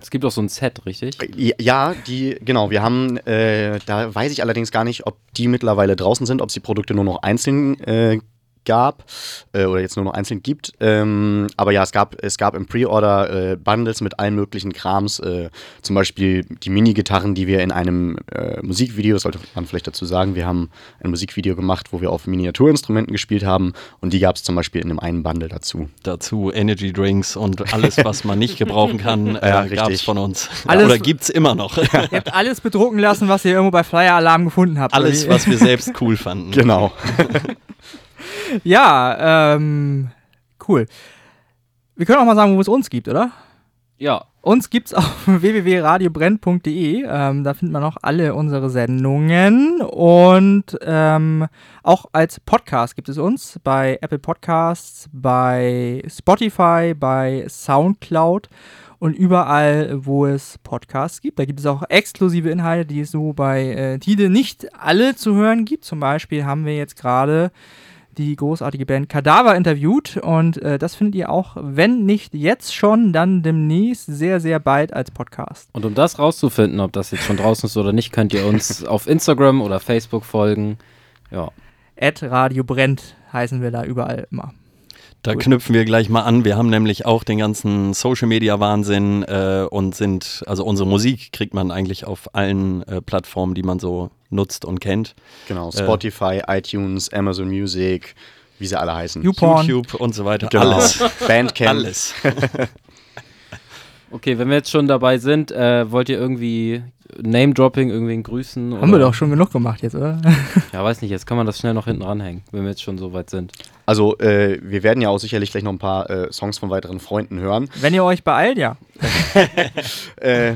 Es gibt auch so ein Set, richtig? Ja, die, genau, wir haben, äh, da weiß ich allerdings gar nicht, ob die mittlerweile draußen sind, ob es die Produkte nur noch einzeln äh, gab äh, oder jetzt nur noch einzeln gibt. Ähm, aber ja, es gab, es gab im Pre-Order äh, Bundles mit allen möglichen Krams. Äh, zum Beispiel die Mini-Gitarren, die wir in einem äh, Musikvideo, sollte man vielleicht dazu sagen, wir haben ein Musikvideo gemacht, wo wir auf Miniaturinstrumenten gespielt haben und die gab es zum Beispiel in einem einen Bundle dazu. Dazu Energy Drinks und alles, was man nicht gebrauchen kann, (laughs) ja, äh, gab es von uns. Alles, oder gibt es immer noch. (laughs) ihr habt alles bedrucken lassen, was ihr irgendwo bei Flyer Alarm gefunden habt. Alles, was wir selbst (laughs) cool fanden. Genau. Ja, ähm, cool. Wir können auch mal sagen, wo es uns gibt, oder? Ja. Uns gibt es auf (laughs) www.radiobrenn.de. Ähm, da findet man auch alle unsere Sendungen. Und ähm, auch als Podcast gibt es uns bei Apple Podcasts, bei Spotify, bei Soundcloud und überall, wo es Podcasts gibt. Da gibt es auch exklusive Inhalte, die es so bei äh, Tide nicht alle zu hören gibt. Zum Beispiel haben wir jetzt gerade die großartige Band Kadaver interviewt und äh, das findet ihr auch, wenn nicht jetzt schon, dann demnächst sehr, sehr bald als Podcast. Und um das rauszufinden, ob das jetzt schon draußen ist oder nicht, könnt ihr uns (laughs) auf Instagram oder Facebook folgen. Ja. At Radio Brennt heißen wir da überall immer. Da Gut. knüpfen wir gleich mal an. Wir haben nämlich auch den ganzen Social Media Wahnsinn äh, und sind, also unsere Musik kriegt man eigentlich auf allen äh, Plattformen, die man so nutzt und kennt. Genau, äh, Spotify, äh, iTunes, Amazon Music, wie sie alle heißen. YouPorn. YouTube und so weiter. Genau. Alles. (laughs) Bandcamp. Alles. (laughs) okay, wenn wir jetzt schon dabei sind, äh, wollt ihr irgendwie Name-Dropping, irgendwen grüßen? Haben oder? wir doch schon genug gemacht jetzt, oder? ja, weiß nicht, jetzt kann man das schnell noch hinten ranhängen, wenn wir jetzt schon so weit sind. Also, äh, wir werden ja auch sicherlich gleich noch ein paar äh, Songs von weiteren Freunden hören. Wenn ihr euch beeilt, ja. (laughs) äh,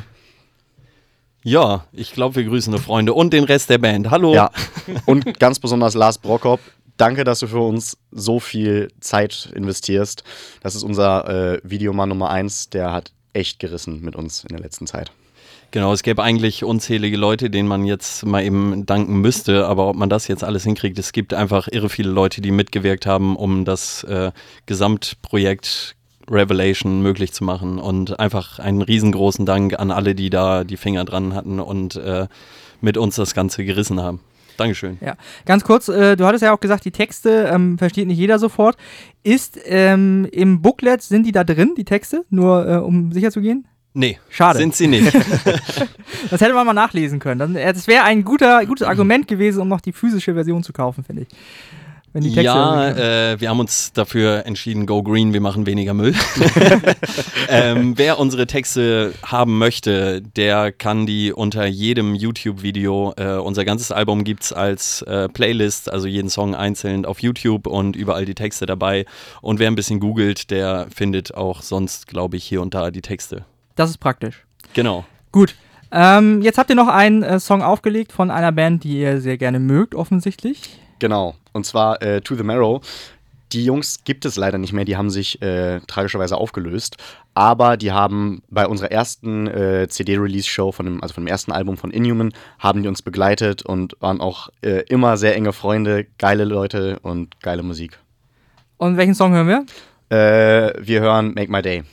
ja, ich glaube, wir grüßen eine Freunde und den Rest der Band. Hallo. Ja. (laughs) Und ganz besonders Lars Brockhoff. Danke, dass du für uns so viel Zeit investierst. Das ist unser äh, Videomann Nummer 1. Der hat echt gerissen mit uns in der letzten Zeit. Genau, es gäbe eigentlich unzählige Leute, denen man jetzt mal eben danken müsste, aber ob man das jetzt alles hinkriegt, es gibt einfach irre viele Leute, die mitgewirkt haben, um das äh, Gesamtprojekt Revelation möglich zu machen. Und einfach einen riesengroßen Dank an alle, die da die Finger dran hatten und äh, mit uns das Ganze gerissen haben. Dankeschön. Ja, ganz kurz, äh, du hattest ja auch gesagt, die Texte ähm, versteht nicht jeder sofort. Ist ähm, im Booklet, sind die da drin, die Texte? Nur äh, um sicher zu gehen? Nee, schade. Sind sie nicht. (laughs) das hätte man mal nachlesen können. Das wäre ein guter, gutes Argument gewesen, um noch die physische Version zu kaufen, finde ich wenn die Texte Ja, äh, wir haben uns dafür entschieden, go green, wir machen weniger Müll. (laughs) ähm, wer unsere Texte haben möchte, der kann die unter jedem YouTube-Video, äh, unser ganzes Album gibt es als äh, Playlist, also jeden Song einzeln auf YouTube und überall die Texte dabei. Und wer ein bisschen googelt, der findet auch sonst, glaube ich, hier und da die Texte. Das ist praktisch. Genau. Gut. Ähm, jetzt habt ihr noch einen äh, Song aufgelegt von einer Band, die ihr sehr gerne mögt, offensichtlich. Genau, und zwar äh, To the Marrow. Die Jungs gibt es leider nicht mehr, die haben sich äh, tragischerweise aufgelöst. Aber die haben bei unserer ersten äh, CD-Release-Show, von dem, also von dem ersten Album von Inhuman, haben die uns begleitet und waren auch äh, immer sehr enge Freunde, geile Leute und geile Musik. Und welchen Song hören wir? Äh, wir hören Make My Day.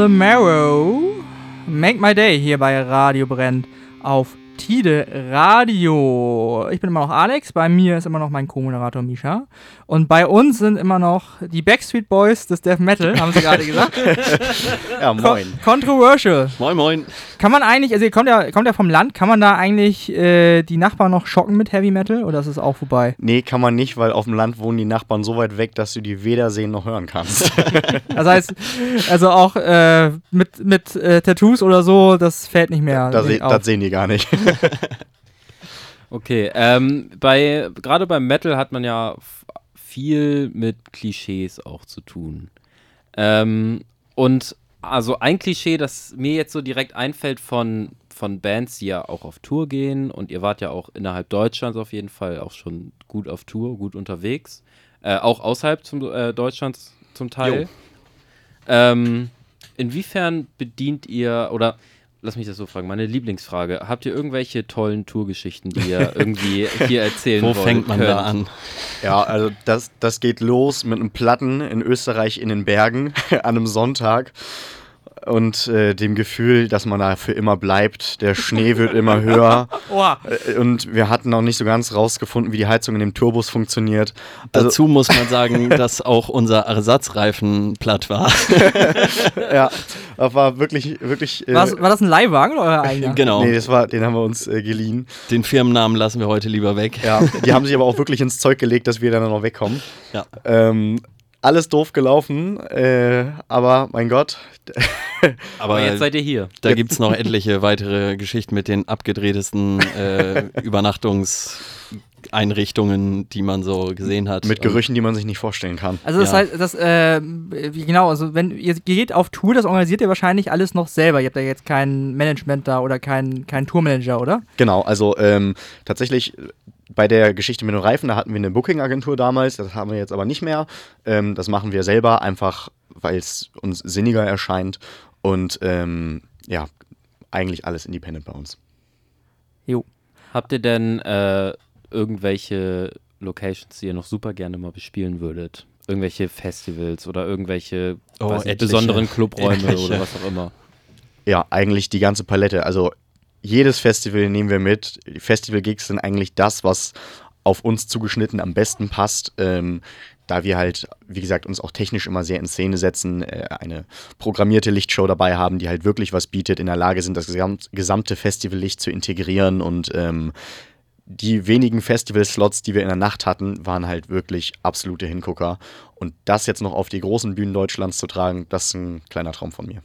The Marrow. Make My Day hier bei Radio Brennt auf Tide Radio. Ich bin immer noch Alex, bei mir ist immer noch mein Co-Moderator Misha. Und bei uns sind immer noch die Backstreet Boys des Death Metal, haben sie gerade gesagt. (laughs) Ja, moin. Con controversial. Moin, moin. Kann man eigentlich, also ihr kommt ja, kommt ja vom Land, kann man da eigentlich äh, die Nachbarn noch schocken mit Heavy Metal oder ist es auch vorbei? Nee, kann man nicht, weil auf dem Land wohnen die Nachbarn so weit weg, dass du die weder sehen noch hören kannst. (laughs) Das heißt, also auch äh, mit, mit äh, Tattoos oder so, das fällt nicht mehr. da se auf. das sehen die gar nicht. (laughs) (laughs) Okay, ähm, bei gerade beim Metal hat man ja viel mit Klischees auch zu tun. Ähm, und also ein Klischee, das mir jetzt so direkt einfällt von, von Bands, die ja auch auf Tour gehen und ihr wart ja auch innerhalb Deutschlands auf jeden Fall auch schon gut auf Tour, gut unterwegs. Äh, auch außerhalb zum, äh, Deutschlands zum Teil. Ähm, inwiefern bedient ihr oder lass mich das so fragen, meine Lieblingsfrage. Habt ihr irgendwelche tollen Tourgeschichten, die ihr irgendwie hier erzählen (laughs) Wo wollt, fängt man könnt? da an? Ja, also das, das geht los mit einem Platten in Österreich in den Bergen (laughs) an einem Sonntag und äh, dem Gefühl, dass man da für immer bleibt. Der Schnee wird immer höher (laughs) Oha. äh, und wir hatten noch nicht so ganz rausgefunden, wie die Heizung in dem Turbus funktioniert. Also, Dazu muss man sagen, (laughs) dass auch unser Ersatzreifen platt war. (laughs) ja, das war wirklich, wirklich. Äh, War's- war das ein Leihwagen oder euer eigener? Genau. Nee, das war, den haben wir uns äh, geliehen. Den Firmennamen lassen wir heute lieber weg. Ja, die haben sich aber auch wirklich ins Zeug gelegt, dass wir dann noch wegkommen. Ja. Ähm, alles doof gelaufen, äh, aber mein Gott. Aber (laughs) Aber jetzt seid ihr hier. da gibt es noch etliche weitere Geschichten mit den abgedrehtesten äh, Übernachtungseinrichtungen, die man so gesehen hat. Mit Gerüchen, die man sich nicht vorstellen kann. Also das Ja. heißt, das, äh, genau, also wenn ihr geht auf Tour, das organisiert ihr wahrscheinlich alles noch selber. Ihr habt ja jetzt kein Management da oder keinen kein Tourmanager, oder? Genau, also ähm, tatsächlich bei der Geschichte mit den Reifen, da hatten wir eine Booking-Agentur damals, das haben wir jetzt aber nicht mehr. Ähm, das machen wir selber, einfach weil es uns sinniger erscheint und ähm, ja, eigentlich alles independent bei uns. Jo. Habt ihr denn äh, irgendwelche Locations, die ihr noch super gerne mal bespielen würdet? Irgendwelche Festivals oder irgendwelche Oh, nicht, besonderen Clubräume Etliche. oder was auch immer? Ja, eigentlich die ganze Palette. Also jedes Festival nehmen wir mit. Festival-Gigs sind eigentlich das, was auf uns zugeschnitten am besten passt. Ähm, da wir halt, wie gesagt, uns auch technisch immer sehr in Szene setzen, äh, eine programmierte Lichtshow dabei haben, die halt wirklich was bietet, in der Lage sind, das gesamt, gesamte Festivallicht zu integrieren und ähm, die wenigen Festival-Slots, die wir in der Nacht hatten, waren halt wirklich absolute Hingucker. Und das jetzt noch auf die großen Bühnen Deutschlands zu tragen, das ist ein kleiner Traum von mir.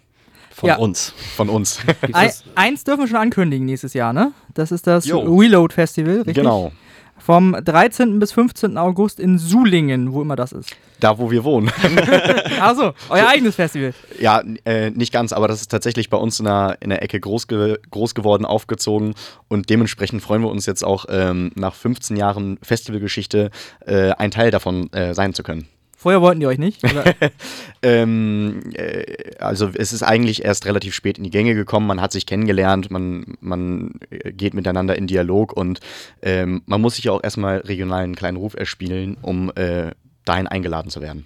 Von Ja. uns. Von uns. (laughs) Ein, eins dürfen wir schon ankündigen nächstes Jahr, ne? Das ist das Jo. Reload Festival, richtig? genau. Vom 13. bis 15. August in Sulingen, wo immer das ist. Da, wo wir wohnen. (laughs) Achso, euer eigenes Festival. Ja, äh, nicht ganz, aber das ist tatsächlich bei uns in der, in der Ecke groß, ge groß geworden, aufgezogen und dementsprechend freuen wir uns jetzt auch ähm, nach 15 Jahren Festivalgeschichte äh, ein Teil davon äh, sein zu können. Vorher wollten die euch nicht? Oder? (laughs) Ähm, äh, also es ist eigentlich erst relativ spät in die Gänge gekommen, man hat sich kennengelernt, man, man äh, geht miteinander in Dialog und ähm, man muss sich ja auch erstmal regional einen kleinen Ruf erspielen, um äh, dahin eingeladen zu werden.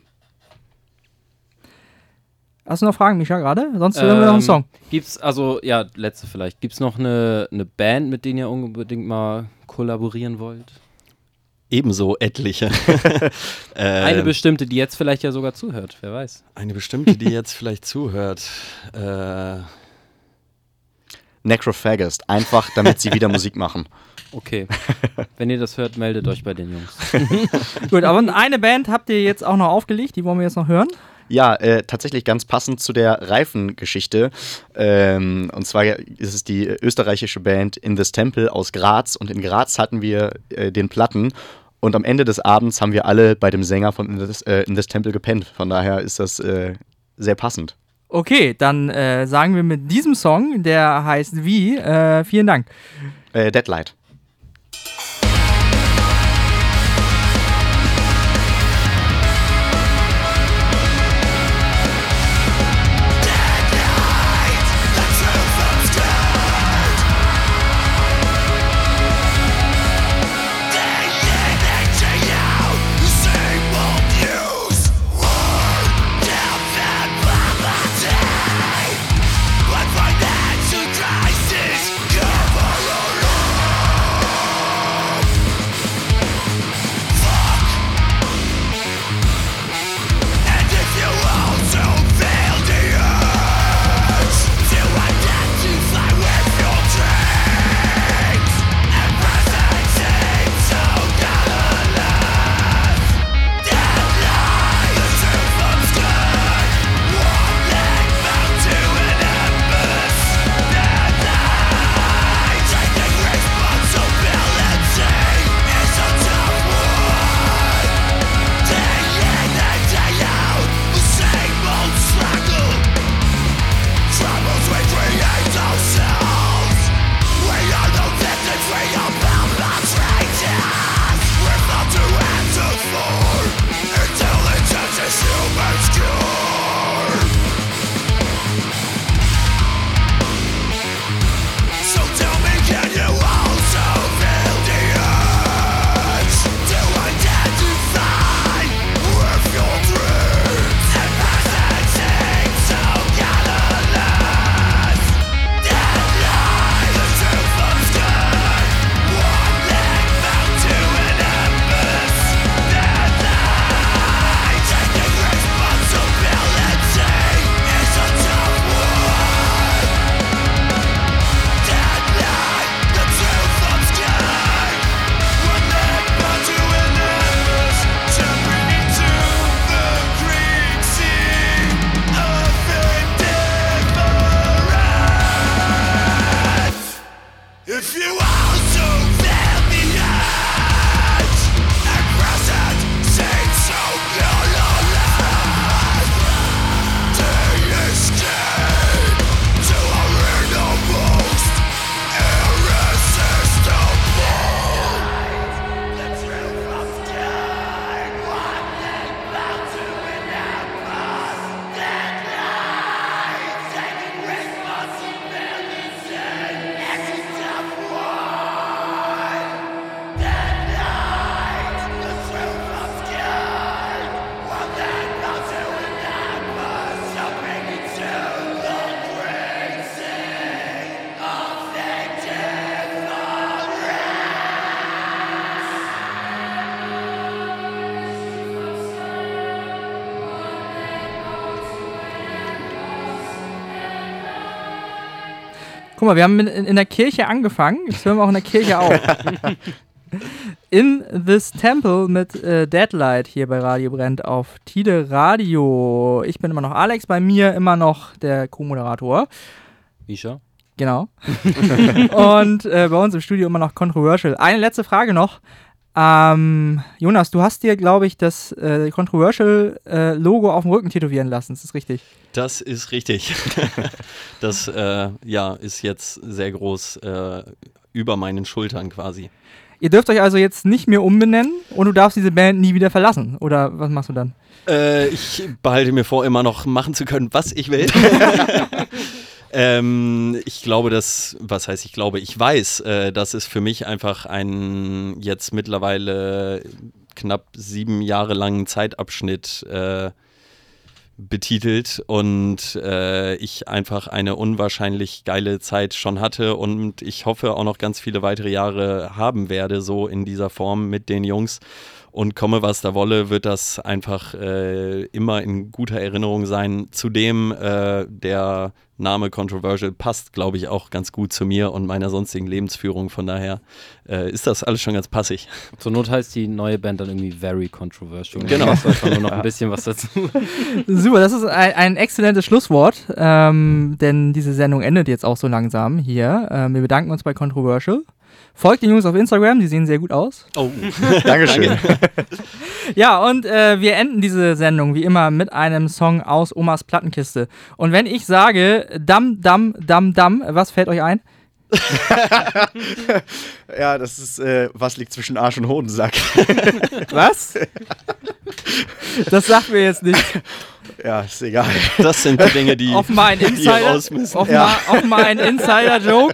Hast du noch Fragen, Micha, gerade? Sonst hören wir noch einen Ähm, Song. Gibt's, also, ja, letzte vielleicht. Gibt's noch eine, eine Band, mit denen ihr unbedingt mal kollaborieren wollt? Ebenso etliche. (laughs) (laughs) äh, Eine bestimmte, die jetzt vielleicht ja sogar zuhört, wer weiß. eine bestimmte, die jetzt vielleicht zuhört. Äh, Necrophagist, einfach damit sie wieder Musik machen. (laughs) Okay. Wenn ihr das hört, meldet euch bei den Jungs. Gut, aber eine Band habt ihr jetzt auch noch aufgelegt, die wollen wir jetzt noch hören. Ja, äh, tatsächlich ganz passend zu der Reifengeschichte. Ähm, und zwar ist es die österreichische Band In This Temple aus Graz. Und in Graz hatten wir äh, den Platten. Und am Ende des Abends haben wir alle bei dem Sänger von In This, äh, In This Temple gepennt. Von daher ist das äh, sehr passend. Okay, dann äh, sagen wir mit diesem Song, der heißt wie, äh, vielen Dank. Äh, Deadlight. Guck mal, wir haben in, in der Kirche angefangen, jetzt hören wir auch in der Kirche auf. (laughs) In This Temple mit äh, Deadlight hier bei Radio Brennt auf Tide Radio. Ich bin immer noch Alex, bei mir immer noch der Co-Moderator. Misha? Genau. (laughs) Und äh, bei uns im Studio immer noch Controversial. Eine letzte Frage noch. Ähm, Jonas, du hast dir, glaube ich, das äh, Controversial-Logo auf dem Rücken tätowieren lassen. Ist das richtig? Das ist richtig. (laughs) das äh, ja, ist jetzt sehr groß äh, über meinen Schultern quasi. Ihr dürft euch also jetzt nicht mehr umbenennen und du darfst diese Band nie wieder verlassen. Oder was machst du dann? Äh, ich behalte mir vor, immer noch machen zu können, was ich will. (laughs) ähm, ich glaube, dass, was heißt ich glaube, ich weiß, äh, das ist für mich einfach ein jetzt mittlerweile knapp sieben Jahre langen Zeitabschnitt äh, betitelt und äh, ich einfach eine unwahrscheinlich geile Zeit schon hatte und ich hoffe auch noch ganz viele weitere Jahre haben werde, so in dieser Form mit den Jungs. Und komme, was da wolle, wird das einfach äh, immer in guter Erinnerung sein. Zudem äh, der Name Controversial passt, glaube ich, auch ganz gut zu mir und meiner sonstigen Lebensführung. Von daher äh, ist das alles schon ganz passig. Zur Not heißt die neue Band dann irgendwie Very Controversial. Genau. Da ist einfach nur noch ein bisschen was dazu. (laughs) Super, das ist ein, ein exzellentes Schlusswort, ähm, denn diese Sendung endet jetzt auch so langsam hier. Ähm, wir bedanken uns bei Controversial. Folgt den Jungs auf Instagram, die sehen sehr gut aus. Oh, (laughs) Dankeschön. (laughs) Ja, und äh, wir enden diese Sendung wie immer mit einem Song aus Omas Plattenkiste. Und wenn ich sage Dam, Dam, Dam, Dam, was fällt euch ein? (laughs) ja, das ist, äh, was liegt zwischen Arsch und Hodensack. Was? Das sagt mir jetzt nicht. Ja, ist egal. das sind die Dinge, die, Offenbar ein Insider. raus müssen. Offenbar, offenbar ein Insider-Joke.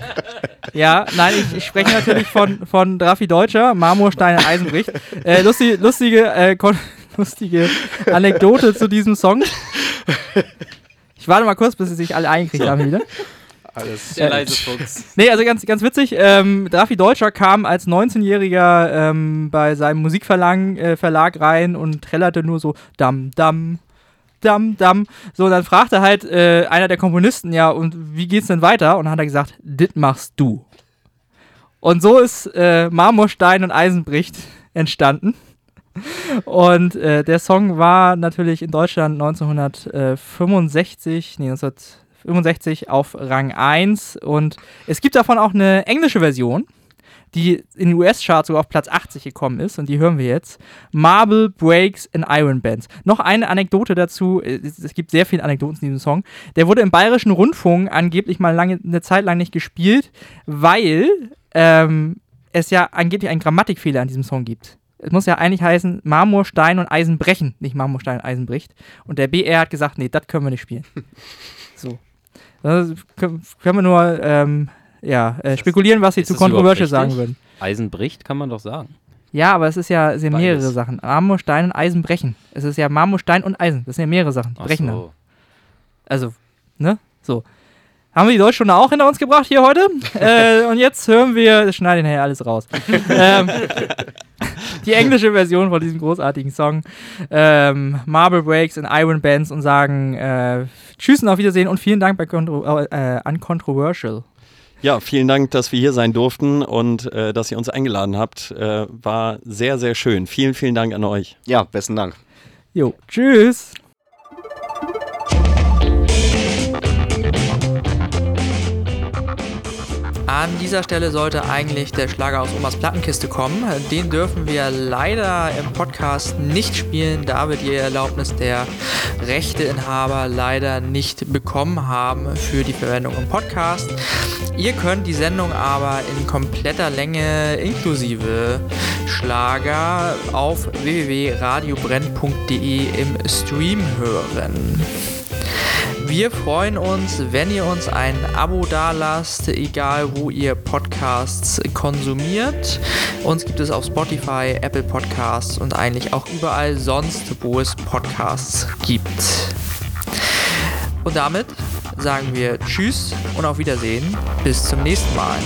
Ja, nein, ich, ich spreche natürlich von, von Drafi Deutscher, Marmorstein und Eisenbricht. Äh, lustige, lustige, äh, (laughs) lustige Anekdote zu diesem Song. Ich warte mal kurz, bis sie sich alle eingekriegt haben wieder. Alles. Der leise Fuchs. Nee, also ganz, ganz witzig. Ähm, Drafi Deutscher kam als 19-Jähriger ähm, bei seinem Musikverlag äh, Verlag rein und trällerte nur so Dam, Dam, Dam, Dam. So, und dann fragte halt äh, einer der Komponisten, ja, und wie geht's denn weiter? Und dann hat er gesagt, dit machst du. Und so ist äh, Marmorstein und Eisenbricht (laughs) entstanden. Und äh, der Song war natürlich in Deutschland 1965, nee, 1965 auf Rang 1 und es gibt davon auch eine englische Version, die in den US-Charts sogar auf Platz 80 gekommen ist und die hören wir jetzt. Marble Breaks in Iron Bands. Noch eine Anekdote dazu, es, es gibt sehr viele Anekdoten in diesem Song. Der wurde im Bayerischen Rundfunk angeblich mal lange, eine Zeit lang nicht gespielt, weil ähm, es ja angeblich einen Grammatikfehler an diesem Song gibt. Es muss ja eigentlich heißen Marmor, Stein und Eisen brechen, nicht Marmor, Stein, Eisen bricht. Und der BR hat gesagt, nee, das können wir nicht spielen. (laughs) so. Das können, können wir nur ähm, ja, äh, spekulieren, was sie zu Controversial sagen würden. Eisen bricht, kann man doch sagen. Ja, aber es ist ja, es sind Beides. mehrere Sachen. Marmor, Stein und Eisen brechen. Es ist ja Marmor, Stein und Eisen. Das sind ja mehrere Sachen. die Ach Brechen so. Also, ne? So. Haben wir die Deutschstunde auch hinter uns gebracht hier heute? (laughs) äh, und jetzt hören wir, das schneiden nachher alles raus. (laughs) ähm, die englische Version von diesem großartigen Song. Ähm, Marble Breaks in Iron Bands und sagen äh, Tschüss und auf Wiedersehen und vielen Dank bei Contro äh, an Controversial. Ja, vielen Dank, dass wir hier sein durften und äh, dass ihr uns eingeladen habt. Äh, war sehr, sehr schön. Vielen, vielen Dank an euch. Ja, besten Dank. Jo, tschüss. An dieser Stelle sollte eigentlich der Schlager aus Omas Plattenkiste kommen. Den dürfen wir leider im Podcast nicht spielen, da wir die Erlaubnis der Rechteinhaber leider nicht bekommen haben für die Verwendung im Podcast. Ihr könnt die Sendung aber in kompletter Länge inklusive Schlager auf www.radiobrenn.de im Stream hören. Wir freuen uns, wenn ihr uns ein Abo dalasst, egal wo ihr Podcasts konsumiert. Uns gibt es auf Spotify, Apple Podcasts und eigentlich auch überall sonst, wo es Podcasts gibt. Und damit sagen wir Tschüss und auf Wiedersehen. Bis zum nächsten Mal.